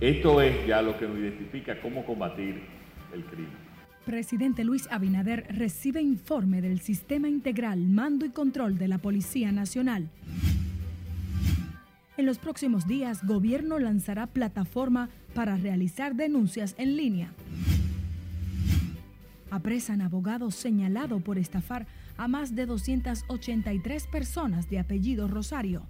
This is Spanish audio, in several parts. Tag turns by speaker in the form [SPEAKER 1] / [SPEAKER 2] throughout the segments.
[SPEAKER 1] Esto es ya lo que nos identifica cómo combatir el crimen.
[SPEAKER 2] Presidente Luis Abinader recibe informe del Sistema Integral Mando y Control de la Policía Nacional. En los próximos días, gobierno lanzará plataforma para realizar denuncias en línea. Apresan abogado señalado por estafar a más de 283 personas de apellido Rosario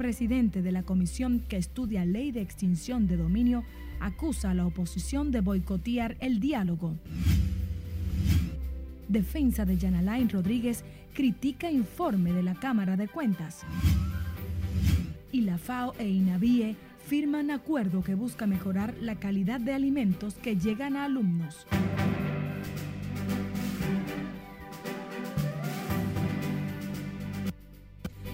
[SPEAKER 2] presidente de la comisión que estudia ley de extinción de dominio, acusa a la oposición de boicotear el diálogo. Defensa de Yanalain Rodríguez critica informe de la Cámara de Cuentas. Y la FAO e INAVIE firman acuerdo que busca mejorar la calidad de alimentos que llegan a alumnos.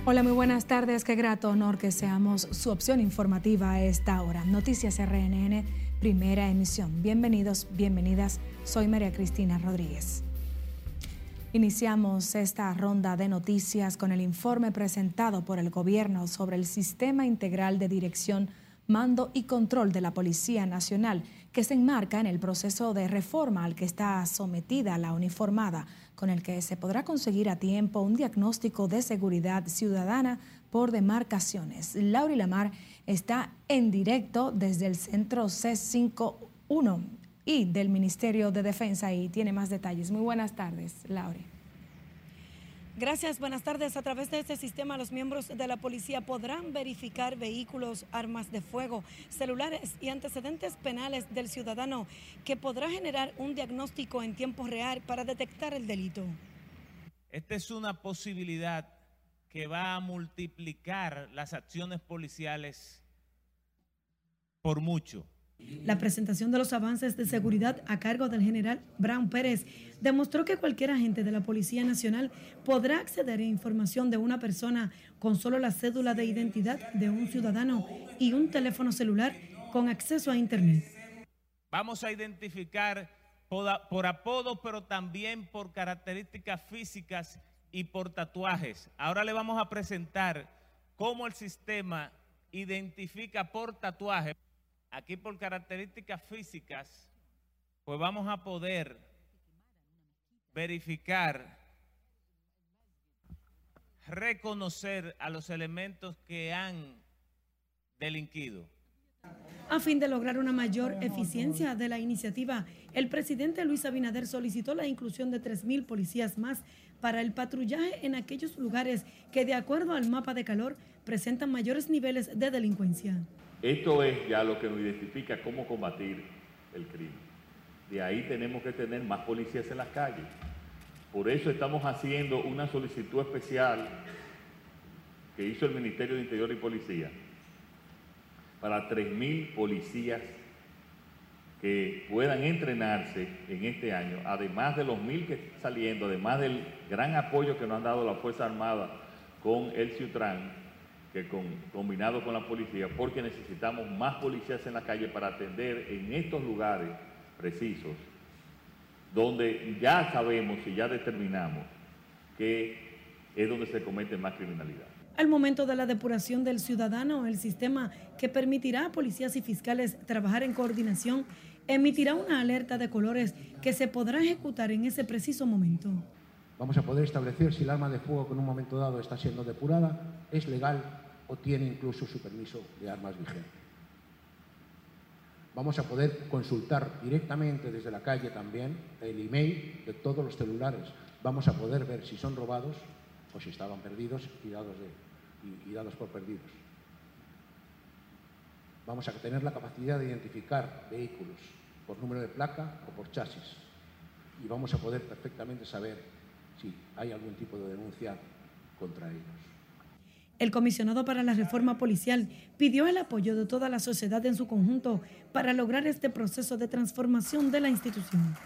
[SPEAKER 2] Hola, muy buenas tardes. Qué grato honor que seamos su opción informativa a esta hora. Noticias RNN, primera emisión. Bienvenidos, bienvenidas. Soy María Cristina Rodríguez. Iniciamos esta ronda de noticias con el informe presentado por el gobierno sobre el Sistema Integral de Dirección, Mando y Control de la Policía Nacional, que se enmarca en el proceso de reforma al que está sometida la uniformada con el que se podrá conseguir a tiempo un diagnóstico de seguridad ciudadana por demarcaciones. Laura Lamar está en directo desde el centro C51 y del Ministerio de Defensa y tiene más detalles. Muy buenas tardes, Laura.
[SPEAKER 3] Gracias, buenas tardes. A través de este sistema, los miembros de la policía podrán verificar vehículos, armas de fuego, celulares y antecedentes penales del ciudadano, que podrá generar un diagnóstico en tiempo real para detectar el delito.
[SPEAKER 4] Esta es una posibilidad que va a multiplicar las acciones policiales por mucho.
[SPEAKER 3] La presentación de los avances de seguridad a cargo del general Brown Pérez demostró que cualquier agente de la Policía Nacional podrá acceder a información de una persona con solo la cédula de identidad de un ciudadano y un teléfono celular con acceso a Internet.
[SPEAKER 4] Vamos a identificar por, apodo, pero también por características físicas y por tatuajes. Ahora le vamos a presentar cómo el sistema identifica por tatuaje. Aquí por características físicas, pues vamos a poder verificar, reconocer a los elementos que han delinquido.
[SPEAKER 3] A fin de lograr una mayor eficiencia de la iniciativa, el presidente Luis Abinader solicitó la inclusión de 3.000 policías más para el patrullaje en aquellos lugares que, de acuerdo al mapa de calor, presentan mayores niveles de delincuencia.
[SPEAKER 1] Esto es ya lo que nos identifica cómo combatir el crimen. De ahí tenemos que tener más policías en las calles. Por eso estamos haciendo una solicitud especial que hizo el Ministerio de Interior y Policía para 3.000 policías que puedan entrenarse en este año, además de los mil que están saliendo, además del gran apoyo que nos han dado la Fuerza Armada con el Ciutran, que combinado con la policía, porque necesitamos más policías en la calle para atender en estos lugares precisos, donde ya sabemos y ya determinamos que es donde se comete más criminalidad.
[SPEAKER 3] Al momento de la depuración del ciudadano, el sistema que permitirá a policías y fiscales trabajar en coordinación emitirá una alerta de colores que se podrá ejecutar en ese preciso momento.
[SPEAKER 5] Vamos a poder establecer si el arma de fuego que en un momento dado está siendo depurada es legal o tiene incluso su permiso de armas vigente. Vamos a poder consultar directamente desde la calle también el email de todos los celulares. Vamos a poder ver si son robados o si estaban perdidos y dados, por perdidos. Vamos a tener la capacidad de identificar vehículos por número de placa o por chasis. Y vamos a poder perfectamente saber si hay algún tipo de denuncia contra ellos.
[SPEAKER 3] El comisionado para la reforma policial pidió el apoyo de toda la sociedad en su conjunto para lograr este proceso de transformación de la institución.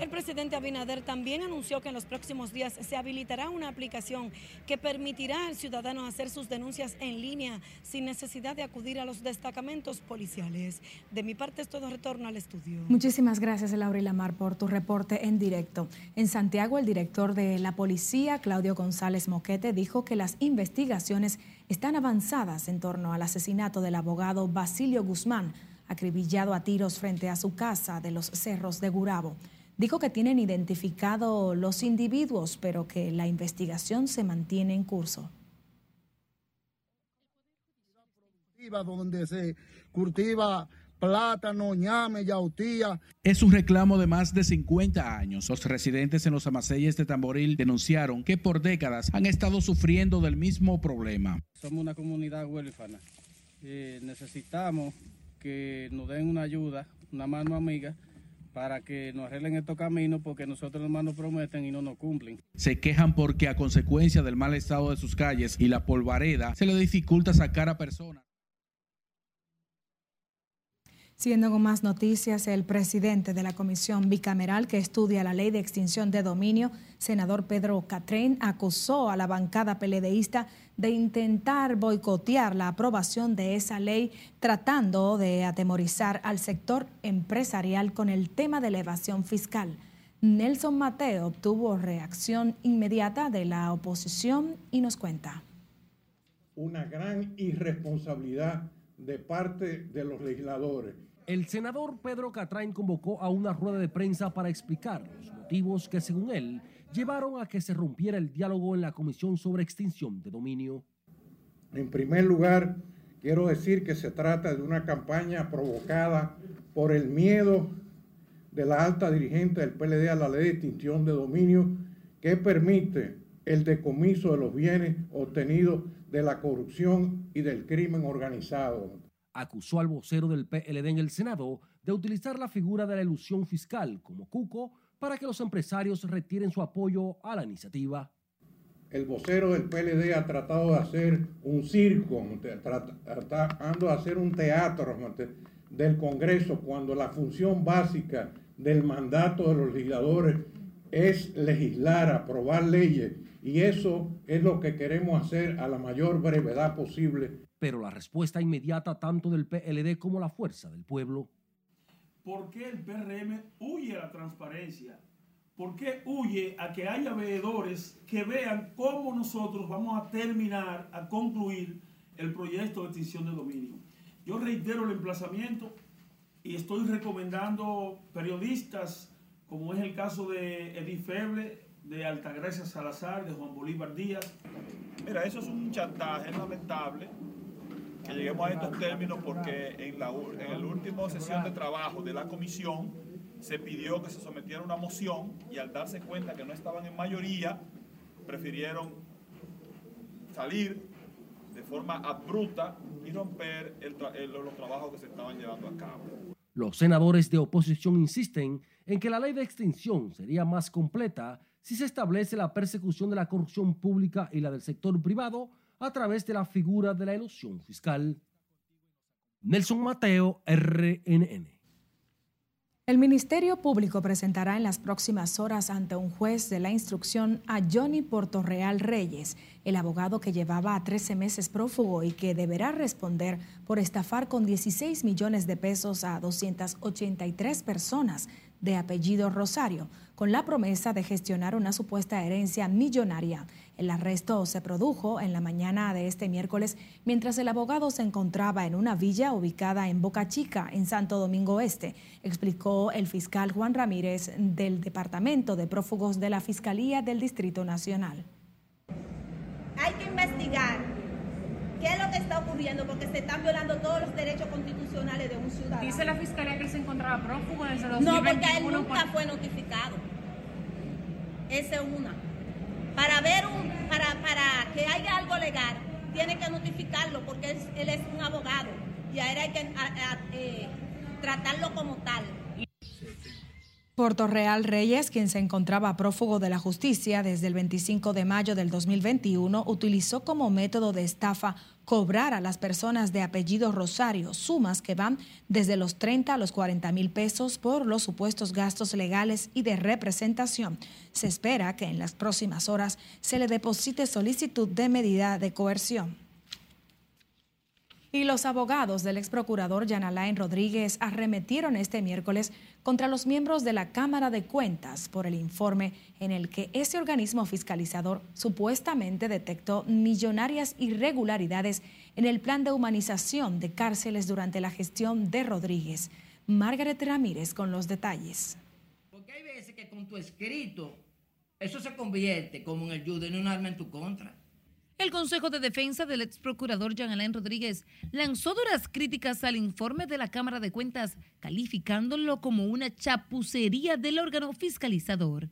[SPEAKER 6] El presidente Abinader también anunció que en los próximos días se habilitará una aplicación que permitirá al ciudadano hacer sus denuncias en línea sin necesidad de acudir a los destacamentos policiales. De mi parte es todo retorno al estudio.
[SPEAKER 2] Muchísimas gracias, Laura y Lamar, por tu reporte en directo. En Santiago, el director de la policía, Claudio González Moquete, dijo que las investigaciones están avanzadas en torno al asesinato del abogado Basilio Guzmán, acribillado a tiros frente a su casa de los cerros de Gurabo. Dijo que tienen identificado los individuos, pero que la investigación se mantiene en curso.
[SPEAKER 7] donde se cultiva plátano, ñame, yautía.
[SPEAKER 8] Es un reclamo de más de 50 años. Los residentes en los amaseyes de Tamboril denunciaron que por décadas han estado sufriendo del mismo problema.
[SPEAKER 9] Somos una comunidad huérfana. Eh, necesitamos que nos den una ayuda, una mano amiga para que nos arreglen estos caminos porque nosotros nomás nos prometen y no nos cumplen.
[SPEAKER 8] Se quejan porque a consecuencia del mal estado de sus calles y la polvareda se les dificulta sacar a personas.
[SPEAKER 2] Siguiendo con más noticias, el presidente de la Comisión Bicameral que estudia la ley de extinción de dominio, senador Pedro Catrén, acusó a la bancada peledeísta de intentar boicotear la aprobación de esa ley, tratando de atemorizar al sector empresarial con el tema de elevación fiscal. Nelson Mateo obtuvo reacción inmediata de la oposición y nos cuenta.
[SPEAKER 5] Una gran irresponsabilidad de parte de los legisladores.
[SPEAKER 10] El senador Pedro Catrain convocó a una rueda de prensa para explicar los motivos que, según él, llevaron a que se rompiera el diálogo en la Comisión sobre Extinción de Dominio.
[SPEAKER 5] En primer lugar, quiero decir que se trata de una campaña provocada por el miedo de la alta dirigente del PLD a la ley de extinción de dominio que permite el decomiso de los bienes obtenidos de la corrupción y del crimen organizado.
[SPEAKER 10] Acusó al vocero del PLD en el Senado de utilizar la figura de la ilusión fiscal como cuco para que los empresarios retiren su apoyo a la iniciativa.
[SPEAKER 5] El vocero del PLD ha tratado de hacer un circo, tratando de hacer un teatro del Congreso cuando la función básica del mandato de los legisladores es legislar, aprobar leyes y eso es lo que queremos hacer a la mayor brevedad posible.
[SPEAKER 10] Pero la respuesta inmediata tanto del PLD como la fuerza del pueblo.
[SPEAKER 11] ¿Por qué el PRM huye a la transparencia? ¿Por qué huye a que haya veedores que vean cómo nosotros vamos a terminar, a concluir el proyecto de extinción de dominio? Yo reitero el emplazamiento y estoy recomendando periodistas, como es el caso de Edith Feble, de Altagracia Salazar, de Juan Bolívar Díaz.
[SPEAKER 12] Mira, eso es un chantaje lamentable que lleguemos a estos términos porque en la, en la última sesión de trabajo de la comisión se pidió que se sometiera una moción y al darse cuenta que no estaban en mayoría, prefirieron salir de forma abrupta y romper los trabajos que se estaban llevando a cabo.
[SPEAKER 10] Los senadores de oposición insisten en que la ley de extinción sería más completa si se establece la persecución de la corrupción pública y la del sector privado a través de la figura de la ilusión fiscal. Nelson Mateo, RNN.
[SPEAKER 2] El Ministerio Público presentará en las próximas horas ante un juez de la instrucción a Johnny Portorreal Reyes, el abogado que llevaba a 13 meses prófugo y que deberá responder por estafar con 16 millones de pesos a 283 personas de apellido Rosario, con la promesa de gestionar una supuesta herencia millonaria. El arresto se produjo en la mañana de este miércoles mientras el abogado se encontraba en una villa ubicada en Boca Chica, en Santo Domingo Este, explicó el fiscal Juan Ramírez del Departamento de Prófugos de la Fiscalía del Distrito Nacional.
[SPEAKER 13] Hay que investigar qué es lo que está ocurriendo porque se están violando todos los derechos constitucionales de un ciudadano.
[SPEAKER 14] Dice la fiscalía que él se encontraba prófugo desde 2021.
[SPEAKER 13] No, porque él nunca fue notificado. Esa es una. Para ver un, para, para que haya algo legal, tiene que notificarlo porque él, es un abogado y a él hay que eh, tratarlo como tal.
[SPEAKER 2] Puerto Real Reyes, quien se encontraba prófugo de la justicia desde el 25 de mayo del 2021, utilizó como método de estafa cobrar a las personas de apellido Rosario sumas que van desde los 30 a los 40 mil pesos por los supuestos gastos legales y de representación. Se espera que en las próximas horas se le deposite solicitud de medida de coerción. Y los abogados del ex procurador Rodríguez arremetieron este miércoles contra los miembros de la Cámara de Cuentas por el informe en el que ese organismo fiscalizador supuestamente detectó millonarias irregularidades en el plan de humanización de cárceles durante la gestión de Rodríguez. Margaret Ramírez con los detalles.
[SPEAKER 15] Porque hay veces que con tu escrito eso se convierte como en el judo en un arma en tu contra.
[SPEAKER 16] El Consejo de Defensa del ex procurador Jean Alain Rodríguez lanzó duras críticas al informe de la Cámara de Cuentas, calificándolo como una chapucería del órgano fiscalizador.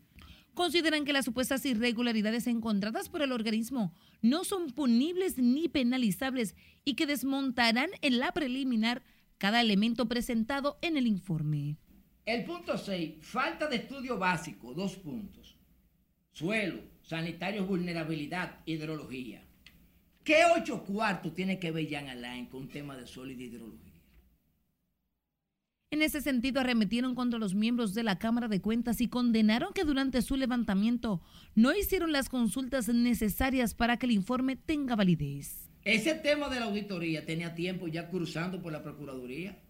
[SPEAKER 16] Consideran que las supuestas irregularidades encontradas por el organismo no son punibles ni penalizables y que desmontarán en la preliminar cada elemento presentado en el informe.
[SPEAKER 15] El punto 6, falta de estudio básico, dos puntos. Suelo, sanitarios, vulnerabilidad, hidrología. ¿Qué ocho cuartos tiene que ver Jan Alain con un tema de suelo y de hidrología?
[SPEAKER 16] En ese sentido, arremetieron contra los miembros de la Cámara de Cuentas y condenaron que durante su levantamiento no hicieron las consultas necesarias para que el informe tenga validez.
[SPEAKER 15] Ese tema de la auditoría tenía tiempo ya cruzando por la Procuraduría.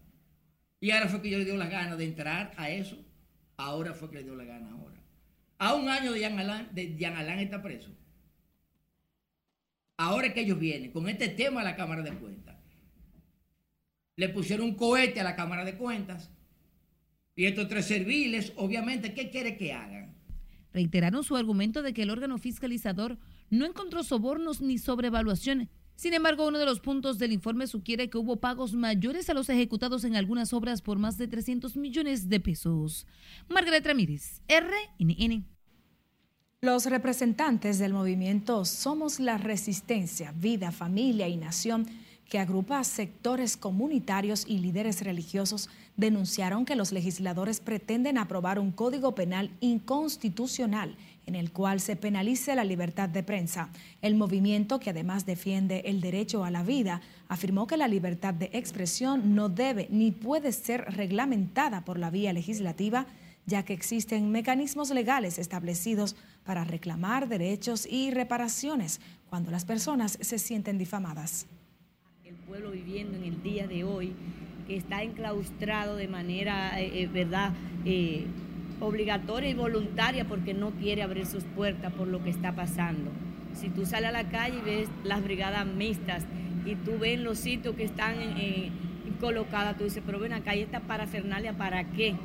[SPEAKER 15] Y ahora fue que yo le dio la gana de entrar a eso. Ahora fue que le dio la gana ahora. A un año de Jean Alain está preso. Ahora es que ellos vienen con este tema a la Cámara de Cuentas. Le pusieron un cohete a la Cámara de Cuentas. Y estos tres serviles, obviamente, ¿qué quiere que hagan?
[SPEAKER 16] Reiteraron su argumento de que el órgano fiscalizador no encontró sobornos ni sobrevaluación. Sin embargo, uno de los puntos del informe sugiere que hubo pagos mayores a los ejecutados en algunas obras por más de 300 millones de pesos. Margaret Ramírez, RNN.
[SPEAKER 2] Los representantes del movimiento Somos la Resistencia, Vida, Familia y Nación, que agrupa sectores comunitarios y líderes religiosos, denunciaron que los legisladores pretenden aprobar un código penal inconstitucional en el cual se penalice la libertad de prensa. El movimiento, que además defiende el derecho a la vida, afirmó que la libertad de expresión no debe ni puede ser reglamentada por la vía legislativa, ya que existen mecanismos legales establecidos para reclamar derechos y reparaciones cuando las personas se sienten difamadas.
[SPEAKER 17] El pueblo viviendo en el día de hoy, que está enclaustrado de manera, eh, eh, ¿verdad?, eh, obligatoria y voluntaria porque no quiere abrir sus puertas por lo que está pasando. Si tú sales a la calle y ves las brigadas mixtas y tú ves los sitios que están colocadas, tú dices, pero ven acá, ¿y esta parafernalia para qué?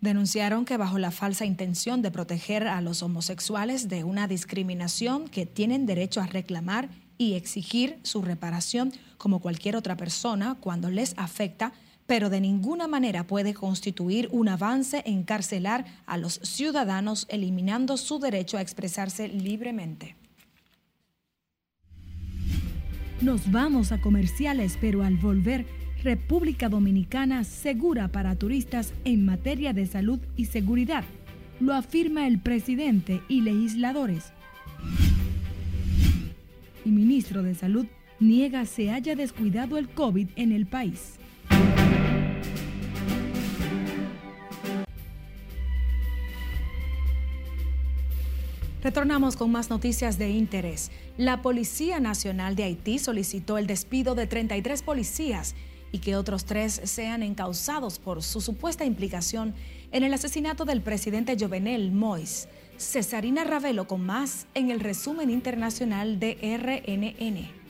[SPEAKER 2] Denunciaron que bajo la falsa intención de proteger a los homosexuales de una discriminación que tienen derecho a reclamar y exigir su reparación como cualquier otra persona cuando les afecta, pero de ninguna manera puede constituir un avance en encarcelar a los ciudadanos eliminando su derecho a expresarse libremente. Nos vamos a comerciales, pero al volver República Dominicana segura para turistas en materia de salud y seguridad. Lo afirma el presidente y legisladores. Y ministro de Salud niega se haya descuidado el COVID en el país. Retornamos con más noticias de interés. La Policía Nacional de Haití solicitó el despido de 33 policías y que otros tres sean encausados por su supuesta implicación en el asesinato del presidente Jovenel Mois. Cesarina Ravelo con más en el resumen internacional de RNN.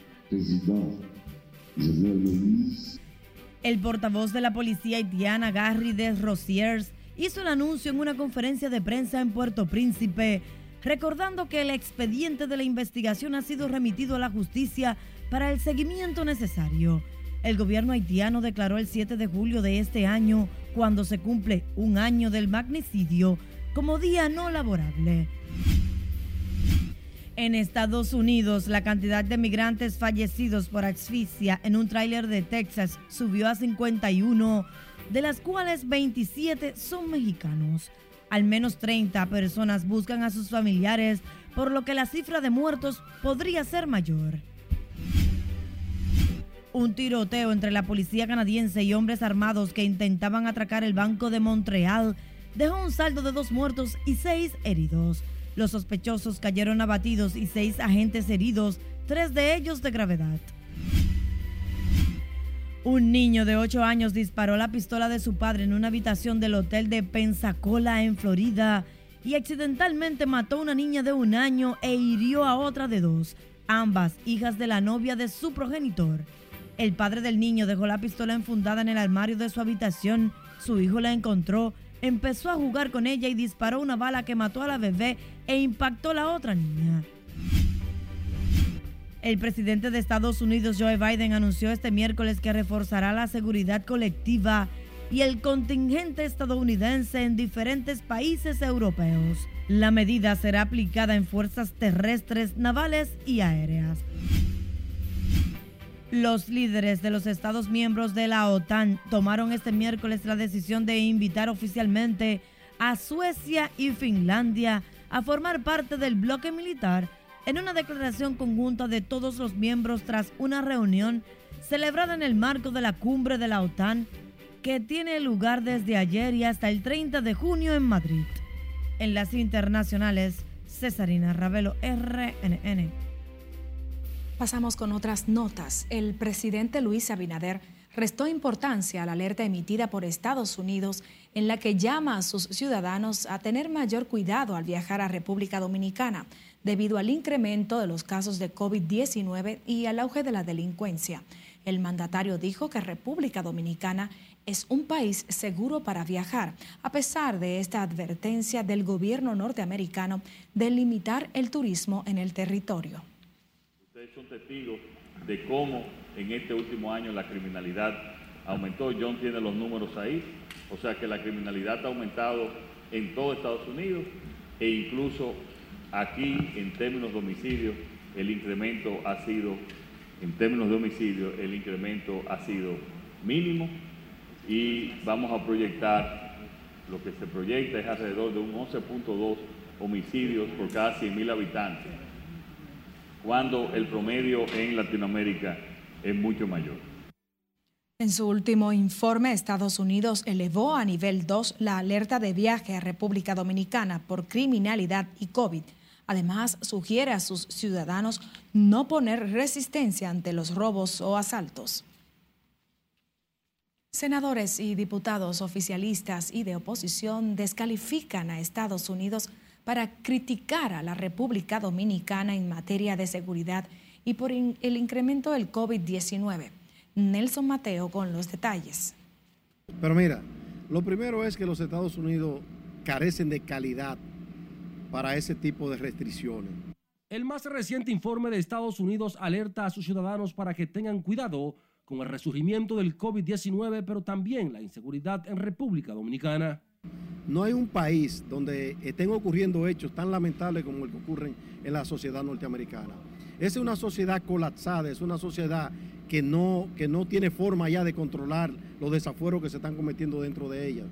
[SPEAKER 6] El portavoz de la policía haitiana, Gary de Rosiers, hizo el anuncio en una conferencia de prensa en Puerto Príncipe, recordando que el expediente de la investigación ha sido remitido a la justicia para el seguimiento necesario. El gobierno haitiano declaró el 7 de julio de este año, cuando se cumple un año del magnicidio, como día no laborable. En Estados Unidos, la cantidad de migrantes fallecidos por asfixia en un tráiler de Texas subió a 51 de las cuales 27 son mexicanos. Al menos 30 personas buscan a sus familiares, por lo que la cifra de muertos podría ser mayor. Un tiroteo entre la policía canadiense y hombres armados que intentaban atracar el Banco de Montreal dejó un saldo de dos muertos y seis heridos. Los sospechosos cayeron abatidos y seis agentes heridos, tres de ellos de gravedad. Un niño de 8 años disparó la pistola de su padre en una habitación del hotel de Pensacola en Florida y accidentalmente mató a una niña de un año e hirió a otra de dos, ambas hijas de la novia de su progenitor. El padre del niño dejó la pistola enfundada en el armario de su habitación. Su hijo la encontró, empezó a jugar con ella y disparó una bala que mató a la bebé e impactó a la otra niña. El presidente de Estados Unidos, Joe Biden, anunció este miércoles que reforzará la seguridad colectiva y el contingente estadounidense en diferentes países europeos. La medida será aplicada en fuerzas terrestres, navales y aéreas. Los líderes de los Estados miembros de la OTAN tomaron este miércoles la decisión de invitar oficialmente a Suecia y Finlandia a formar parte del bloque militar en una declaración conjunta de todos los miembros tras una reunión celebrada en el marco de la cumbre de la OTAN que tiene lugar desde ayer y hasta el 30 de junio en Madrid. En las internacionales, Cesarina Ravelo, RNN.
[SPEAKER 2] Pasamos con otras notas. El presidente Luis Abinader restó importancia a la alerta emitida por Estados Unidos en la que llama a sus ciudadanos a tener mayor cuidado al viajar a República Dominicana debido al incremento de los casos de COVID-19 y al auge de la delincuencia. El mandatario dijo que República Dominicana es un país seguro para viajar, a pesar de esta advertencia del gobierno norteamericano de limitar el turismo en el territorio
[SPEAKER 1] son testigos de cómo en este último año la criminalidad aumentó. John tiene los números ahí. O sea que la criminalidad ha aumentado en todo Estados Unidos e incluso aquí en términos de homicidio el incremento ha sido, en términos de homicidio, el incremento ha sido mínimo y vamos a proyectar, lo que se proyecta es alrededor de un 11.2 homicidios por cada 100.000 habitantes cuando el promedio en Latinoamérica es mucho mayor.
[SPEAKER 2] En su último informe, Estados Unidos elevó a nivel 2 la alerta de viaje a República Dominicana por criminalidad y COVID. Además, sugiere a sus ciudadanos no poner resistencia ante los robos o asaltos. Senadores y diputados oficialistas y de oposición descalifican a Estados Unidos para criticar a la República Dominicana en materia de seguridad y por el incremento del COVID-19. Nelson Mateo con los detalles.
[SPEAKER 18] Pero mira, lo primero es que los Estados Unidos carecen de calidad para ese tipo de restricciones.
[SPEAKER 10] El más reciente informe de Estados Unidos alerta a sus ciudadanos para que tengan cuidado con el resurgimiento del COVID-19, pero también la inseguridad en República Dominicana.
[SPEAKER 18] No hay un país donde estén ocurriendo hechos tan lamentables como el que ocurren en la sociedad norteamericana. Es una sociedad colapsada, es una sociedad que no, que no tiene forma ya de controlar los desafueros que se están cometiendo dentro de ella.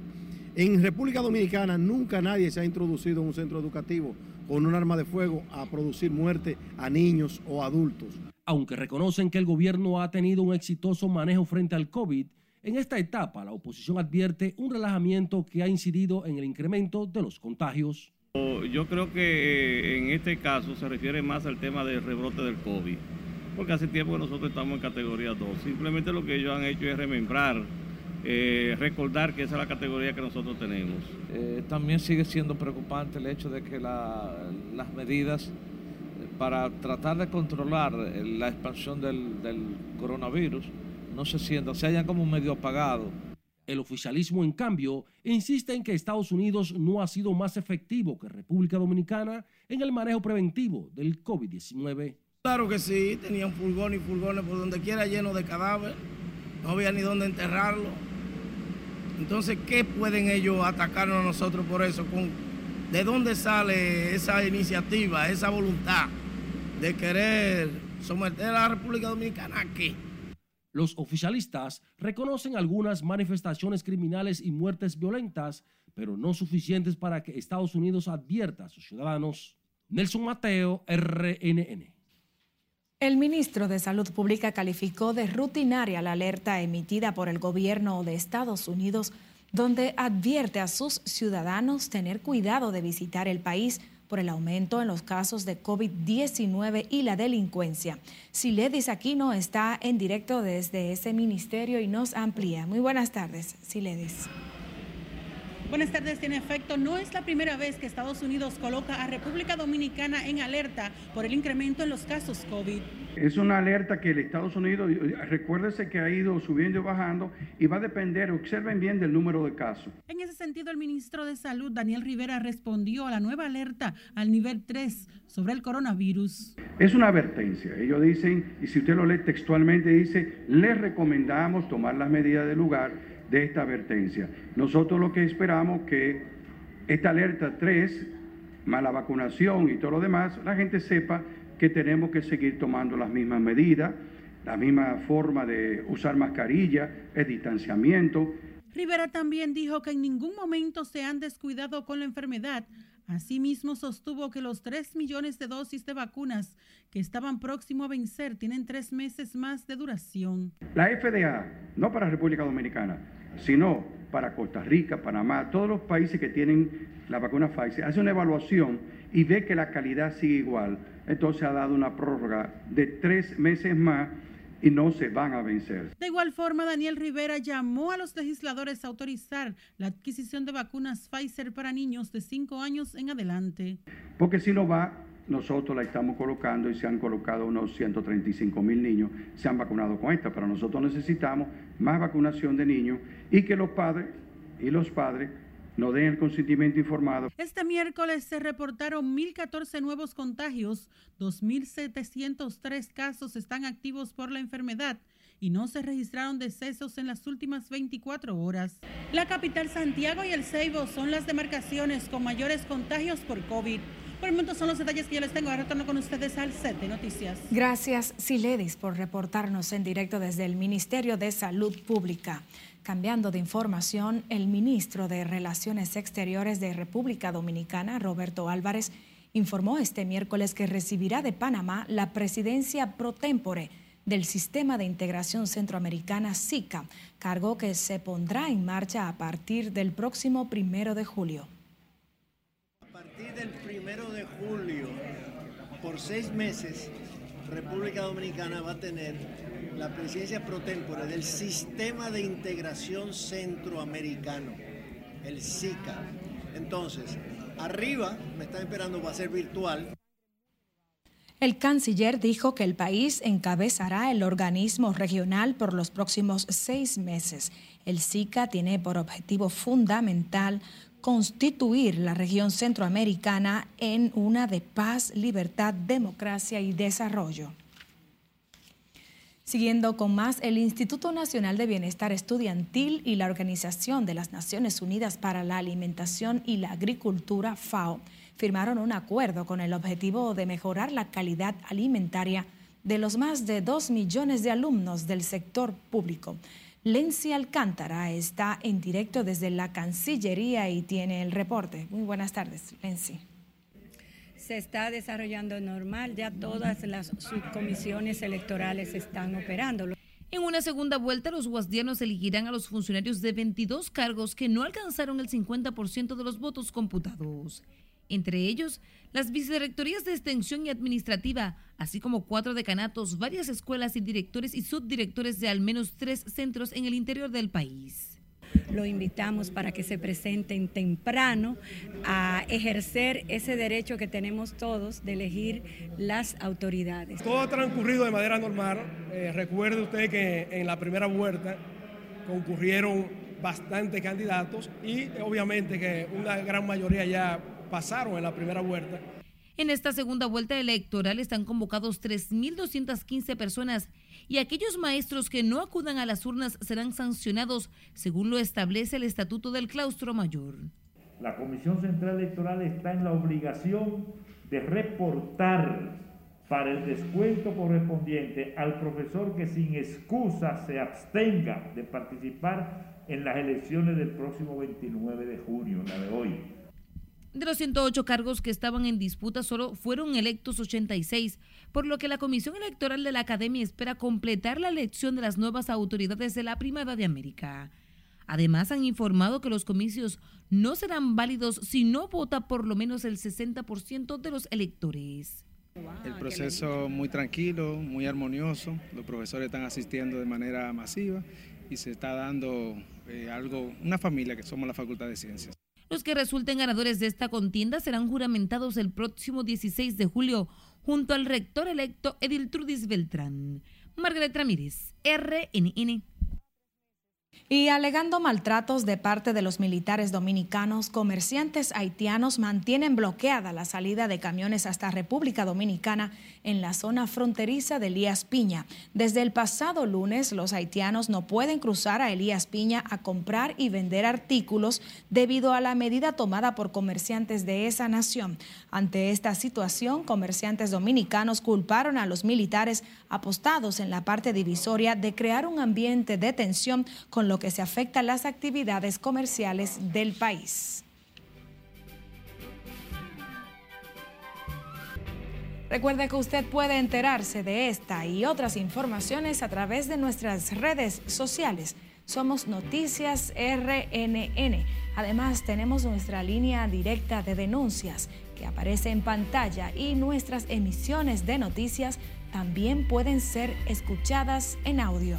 [SPEAKER 18] En República Dominicana nunca nadie se ha introducido en un centro educativo con un arma de fuego a producir muerte a niños o adultos.
[SPEAKER 10] Aunque reconocen que el gobierno ha tenido un exitoso manejo frente al COVID, en esta etapa, la oposición advierte un relajamiento que ha incidido en el incremento de los contagios.
[SPEAKER 9] Yo creo que eh, en este caso se refiere más al tema del rebrote del COVID, porque hace tiempo que nosotros estamos en categoría 2. Simplemente lo que ellos han hecho es remembrar, eh, recordar que esa es la categoría que nosotros tenemos.
[SPEAKER 19] Eh, también sigue siendo preocupante el hecho de que las medidas para tratar de controlar la expansión del, del coronavirus no se sienta, se hayan como medio apagado.
[SPEAKER 10] El oficialismo, en cambio, insiste en que Estados Unidos no ha sido más efectivo que República Dominicana en el manejo preventivo del COVID-19.
[SPEAKER 20] Claro que sí, tenían furgones y furgones por donde quiera llenos de cadáveres, no había ni dónde enterrarlo. Entonces, ¿qué pueden ellos atacarnos a nosotros por eso? ¿De dónde sale esa iniciativa, esa voluntad de querer someter a la República Dominicana a qué?
[SPEAKER 10] Los oficialistas reconocen algunas manifestaciones criminales y muertes violentas, pero no suficientes para que Estados Unidos advierta a sus ciudadanos. Nelson Mateo, RNN.
[SPEAKER 2] El ministro de Salud Pública calificó de rutinaria la alerta emitida por el gobierno de Estados Unidos, donde advierte a sus ciudadanos tener cuidado de visitar el país por el aumento en los casos de COVID-19 y la delincuencia. Siledis Aquino está en directo desde ese ministerio y nos amplía. Muy buenas tardes, Siledis.
[SPEAKER 21] Buenas tardes. En efecto, no es la primera vez que Estados Unidos coloca a República Dominicana en alerta por el incremento en los casos COVID.
[SPEAKER 22] Es una alerta que el Estados Unidos, recuérdese que ha ido subiendo y bajando y va a depender, observen bien, del número de casos.
[SPEAKER 21] En ese sentido, el ministro de Salud, Daniel Rivera, respondió a la nueva alerta al nivel 3 sobre el coronavirus.
[SPEAKER 22] Es una advertencia. Ellos dicen, y si usted lo lee textualmente, dice, les recomendamos tomar las medidas del lugar de esta advertencia. Nosotros lo que esperamos que esta alerta 3, más la vacunación y todo lo demás, la gente sepa que tenemos que seguir tomando las mismas medidas, la misma forma de usar mascarilla, el distanciamiento.
[SPEAKER 21] Rivera también dijo que en ningún momento se han descuidado con la enfermedad. Asimismo, sostuvo que los 3 millones de dosis de vacunas que estaban próximos a vencer tienen tres meses más de duración.
[SPEAKER 22] La FDA, no para República Dominicana, sino para Costa Rica, Panamá, todos los países que tienen la vacuna Pfizer, hace una evaluación y ve que la calidad sigue igual. Entonces ha dado una prórroga de tres meses más y no se van a vencer.
[SPEAKER 21] De igual forma, Daniel Rivera llamó a los legisladores a autorizar la adquisición de vacunas Pfizer para niños de 5 años en adelante.
[SPEAKER 22] Porque si no va, nosotros la estamos colocando y se han colocado unos 135 mil niños, se han vacunado con esta, pero nosotros necesitamos más vacunación de niños y que los padres y los padres no den el consentimiento informado.
[SPEAKER 21] Este miércoles se reportaron 1.014 nuevos contagios, 2.703 casos están activos por la enfermedad y no se registraron decesos en las últimas 24 horas. La capital Santiago y el Ceibo son las demarcaciones con mayores contagios por COVID. Por el momento son los detalles que yo les tengo. Ahora retorno con ustedes al set de noticias.
[SPEAKER 2] Gracias, Siledis, por reportarnos en directo desde el Ministerio de Salud Pública. Cambiando de información, el ministro de Relaciones Exteriores de República Dominicana, Roberto Álvarez, informó este miércoles que recibirá de Panamá la presidencia pro tempore del Sistema de Integración Centroamericana SICA, cargo que se pondrá en marcha a partir del próximo primero de julio
[SPEAKER 23] del primero de julio, por seis meses, República Dominicana va a tener la presidencia pro tempore del Sistema de Integración Centroamericano, el SICA. Entonces, arriba, me están esperando, va a ser virtual.
[SPEAKER 2] El canciller dijo que el país encabezará el organismo regional por los próximos seis meses. El SICA tiene por objetivo fundamental constituir la región centroamericana en una de paz, libertad, democracia y desarrollo. Siguiendo con más, el Instituto Nacional de Bienestar Estudiantil y la Organización de las Naciones Unidas para la Alimentación y la Agricultura, FAO, firmaron un acuerdo con el objetivo de mejorar la calidad alimentaria de los más de dos millones de alumnos del sector público. Lenzi Alcántara está en directo desde la Cancillería y tiene el reporte. Muy buenas tardes, Lenzi.
[SPEAKER 24] Se está desarrollando normal, ya todas las subcomisiones electorales están operando.
[SPEAKER 16] En una segunda vuelta, los guasdianos elegirán a los funcionarios de 22 cargos que no alcanzaron el 50% de los votos computados entre ellos las vicerrectorías de extensión y administrativa, así como cuatro decanatos, varias escuelas y directores y subdirectores de al menos tres centros en el interior del país.
[SPEAKER 24] Lo invitamos para que se presenten temprano a ejercer ese derecho que tenemos todos de elegir las autoridades.
[SPEAKER 25] Todo ha transcurrido de manera normal. Eh, recuerde usted que en la primera vuelta concurrieron bastantes candidatos y obviamente que una gran mayoría ya pasaron en la primera vuelta.
[SPEAKER 16] En esta segunda vuelta electoral están convocados 3.215 personas y aquellos maestros que no acudan a las urnas serán sancionados según lo establece el Estatuto del Claustro Mayor.
[SPEAKER 26] La Comisión Central Electoral está en la obligación de reportar
[SPEAKER 27] para el descuento correspondiente al profesor que sin excusa se abstenga de participar en las elecciones del próximo 29 de junio, la de hoy.
[SPEAKER 16] De los 108 cargos que estaban en disputa, solo fueron electos 86, por lo que la Comisión Electoral de la Academia espera completar la elección de las nuevas autoridades de la Primada de América. Además, han informado que los comicios no serán válidos si no vota por lo menos el 60% de los electores.
[SPEAKER 28] El proceso muy tranquilo, muy armonioso, los profesores están asistiendo de manera masiva y se está dando eh, algo, una familia que somos la Facultad de Ciencias.
[SPEAKER 16] Los que resulten ganadores de esta contienda serán juramentados el próximo 16 de julio junto al rector electo Edil Trudis Beltrán. Margaret Ramírez, RNN.
[SPEAKER 2] Y alegando maltratos de parte de los militares dominicanos, comerciantes haitianos mantienen bloqueada la salida de camiones hasta República Dominicana en la zona fronteriza de Elías Piña. Desde el pasado lunes, los haitianos no pueden cruzar a Elías Piña a comprar y vender artículos debido a la medida tomada por comerciantes de esa nación. Ante esta situación, comerciantes dominicanos culparon a los militares apostados en la parte divisoria de crear un ambiente de tensión con lo que se afecta las actividades comerciales del país. Recuerde que usted puede enterarse de esta y otras informaciones a través de nuestras redes sociales. Somos Noticias RNN. Además, tenemos nuestra línea directa de denuncias que aparece en pantalla y nuestras emisiones de noticias también pueden ser escuchadas en audio.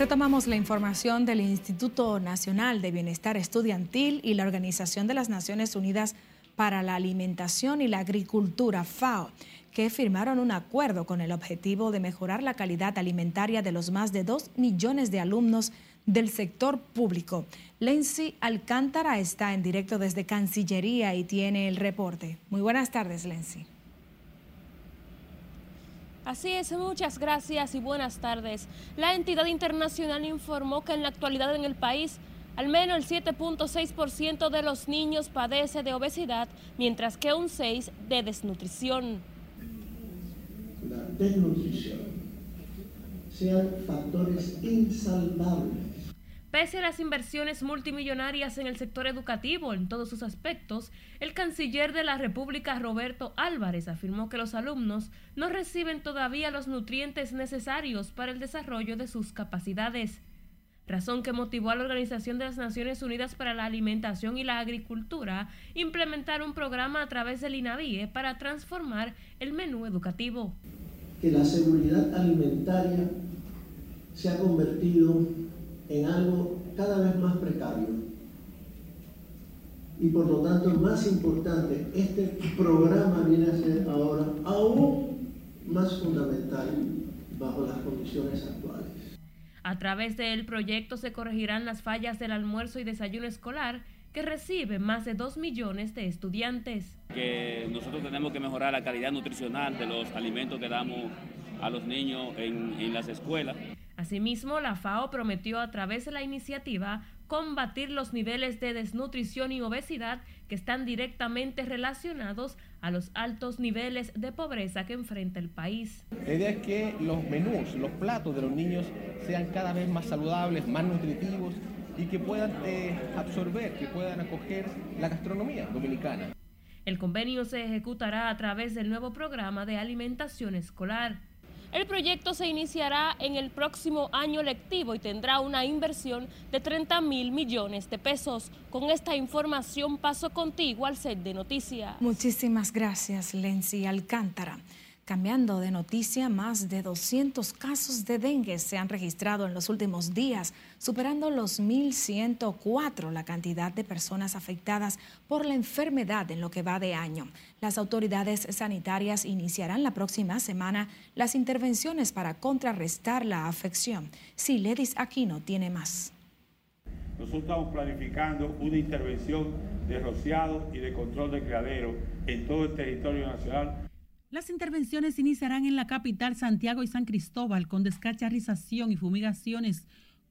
[SPEAKER 2] Retomamos la información del Instituto Nacional de Bienestar Estudiantil y la Organización de las Naciones Unidas para la Alimentación y la Agricultura, FAO, que firmaron un acuerdo con el objetivo de mejorar la calidad alimentaria de los más de dos millones de alumnos del sector público. Lency Alcántara está en directo desde Cancillería y tiene el reporte. Muy buenas tardes, Lency.
[SPEAKER 29] Así es, muchas gracias y buenas tardes. La entidad internacional informó que en la actualidad en el país al menos el 7.6% de los niños padece de obesidad, mientras que un 6% de desnutrición.
[SPEAKER 30] La desnutrición sean factores insalvables
[SPEAKER 29] Pese a las inversiones multimillonarias en el sector educativo en todos sus aspectos, el canciller de la República, Roberto Álvarez, afirmó que los alumnos no reciben todavía los nutrientes necesarios para el desarrollo de sus capacidades, razón que motivó a la Organización de las Naciones Unidas para la Alimentación y la Agricultura implementar un programa a través del INAVIE para transformar el menú educativo.
[SPEAKER 30] Que la seguridad alimentaria se ha convertido en algo cada vez más precario. Y por lo tanto, más importante, este programa viene a ser ahora aún más fundamental bajo las condiciones actuales.
[SPEAKER 29] A través del proyecto se corregirán las fallas del almuerzo y desayuno escolar que recibe más de 2 millones de estudiantes.
[SPEAKER 31] Que nosotros tenemos que mejorar la calidad nutricional de los alimentos que damos a los niños en, en las escuelas.
[SPEAKER 29] Asimismo, la FAO prometió a través de la iniciativa combatir los niveles de desnutrición y obesidad que están directamente relacionados a los altos niveles de pobreza que enfrenta el país.
[SPEAKER 26] La idea es que los menús, los platos de los niños sean cada vez más saludables, más nutritivos y que puedan eh, absorber, que puedan acoger la gastronomía dominicana.
[SPEAKER 29] El convenio se ejecutará a través del nuevo programa de alimentación escolar. El proyecto se iniciará en el próximo año lectivo y tendrá una inversión de 30 mil millones de pesos. Con esta información paso contigo al set de noticias.
[SPEAKER 2] Muchísimas gracias, Lenzi Alcántara. Cambiando de noticia, más de 200 casos de dengue se han registrado en los últimos días, superando los 1.104 la cantidad de personas afectadas por la enfermedad en lo que va de año. Las autoridades sanitarias iniciarán la próxima semana las intervenciones para contrarrestar la afección. Si Ledis Aquino tiene más.
[SPEAKER 32] Nosotros estamos planificando una intervención de rociado y de control de criadero en todo el territorio nacional
[SPEAKER 21] las intervenciones iniciarán en la capital Santiago y San Cristóbal con descacharización y fumigaciones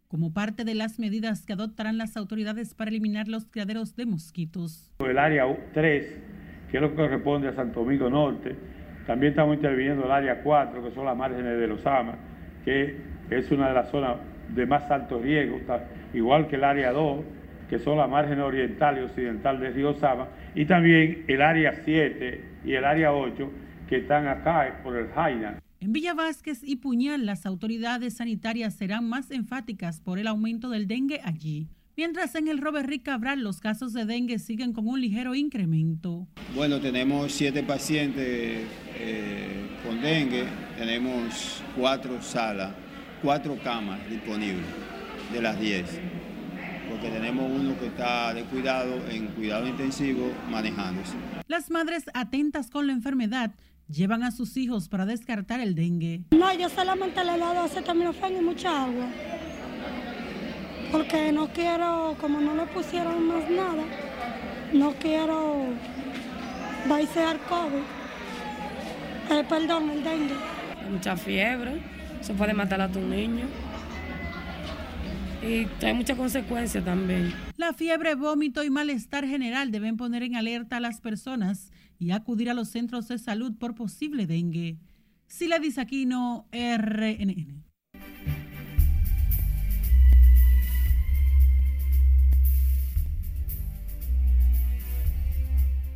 [SPEAKER 21] como parte de las medidas que adoptarán las autoridades para eliminar los criaderos de mosquitos.
[SPEAKER 32] El área 3, que es lo que corresponde a Santo Domingo Norte, también estamos interviniendo el área 4, que son las márgenes de los AMA, que es una de las zonas de más alto riesgo, igual que el área 2, que son las márgenes oriental y occidental del río Sama, y también el área 7 y el área 8, que están acá por el Jaina.
[SPEAKER 21] En Villa Vázquez y Puñal, las autoridades sanitarias serán más enfáticas por el aumento del dengue allí. Mientras en el Robert Rick Cabral los casos de dengue siguen con un ligero incremento.
[SPEAKER 33] Bueno, tenemos siete pacientes eh, con dengue, tenemos cuatro salas, cuatro camas disponibles de las diez, porque tenemos uno que está de cuidado, en cuidado intensivo, manejándose.
[SPEAKER 21] Las madres atentas con la enfermedad llevan a sus hijos para descartar el dengue.
[SPEAKER 34] No, yo solamente le he dado acetaminofén y mucha agua. Porque no quiero, como no le pusieron más nada, no quiero al COVID. Eh, perdón, el dengue.
[SPEAKER 35] mucha fiebre, se puede matar a tu niño. Y hay muchas consecuencias también.
[SPEAKER 21] La fiebre, vómito y malestar general deben poner en alerta a las personas y acudir a los centros de salud por posible dengue. Sila Disaquino, RNN.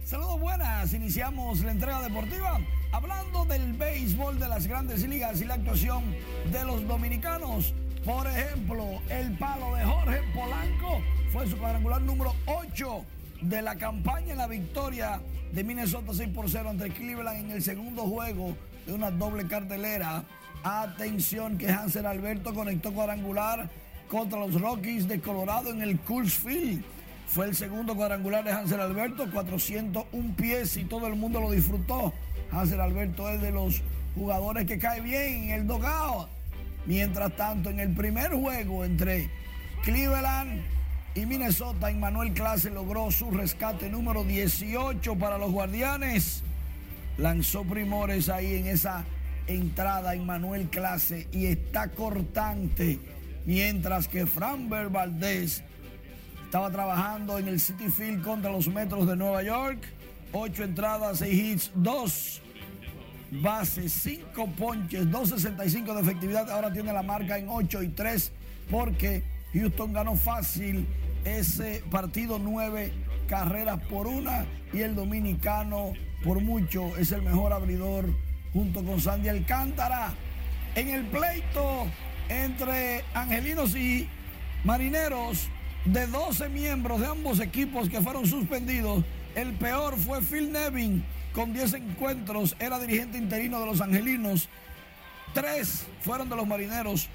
[SPEAKER 36] Saludos buenas, iniciamos la entrega deportiva hablando del béisbol de las grandes ligas y la actuación de los dominicanos. Por ejemplo, el palo de Jorge Polanco fue su cuadrangular número 8 de la campaña en la victoria de Minnesota 6 por 0 ante Cleveland en el segundo juego de una doble cartelera. Atención que Hansel Alberto conectó cuadrangular contra los Rockies de Colorado en el Coors Field. Fue el segundo cuadrangular de Hansel Alberto, 401 pies y todo el mundo lo disfrutó. Hansel Alberto es de los jugadores que cae bien en el dogado. Mientras tanto, en el primer juego entre Cleveland y Minnesota, Manuel Clase logró su rescate número 18 para los guardianes. Lanzó primores ahí en esa entrada Manuel Clase y está cortante. Mientras que Framber Valdez estaba trabajando en el City Field contra los Metros de Nueva York. Ocho entradas, seis hits, dos bases, cinco ponches, 2.65 de efectividad. Ahora tiene la marca en 8 y 3 porque Houston ganó fácil ese partido nueve carreras por una y el dominicano por mucho es el mejor abridor junto con Sandy Alcántara. En el pleito entre angelinos y marineros de 12 miembros de ambos equipos que fueron suspendidos, el peor fue Phil Nevin con 10 encuentros, era dirigente interino de los angelinos. Tres fueron de los marineros,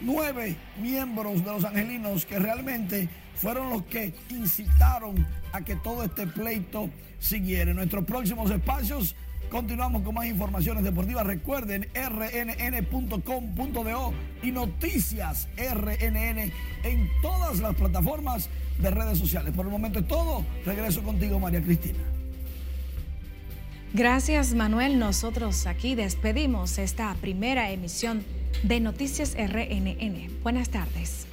[SPEAKER 36] nueve miembros de los angelinos que realmente fueron los que incitaron a que todo este pleito siguiera. En nuestros próximos espacios continuamos con más informaciones deportivas. Recuerden rnn.com.do y noticias RNN en todas las plataformas de redes sociales. Por el momento es todo. Regreso contigo, María Cristina.
[SPEAKER 2] Gracias, Manuel. Nosotros aquí despedimos esta primera emisión de Noticias RNN. Buenas tardes.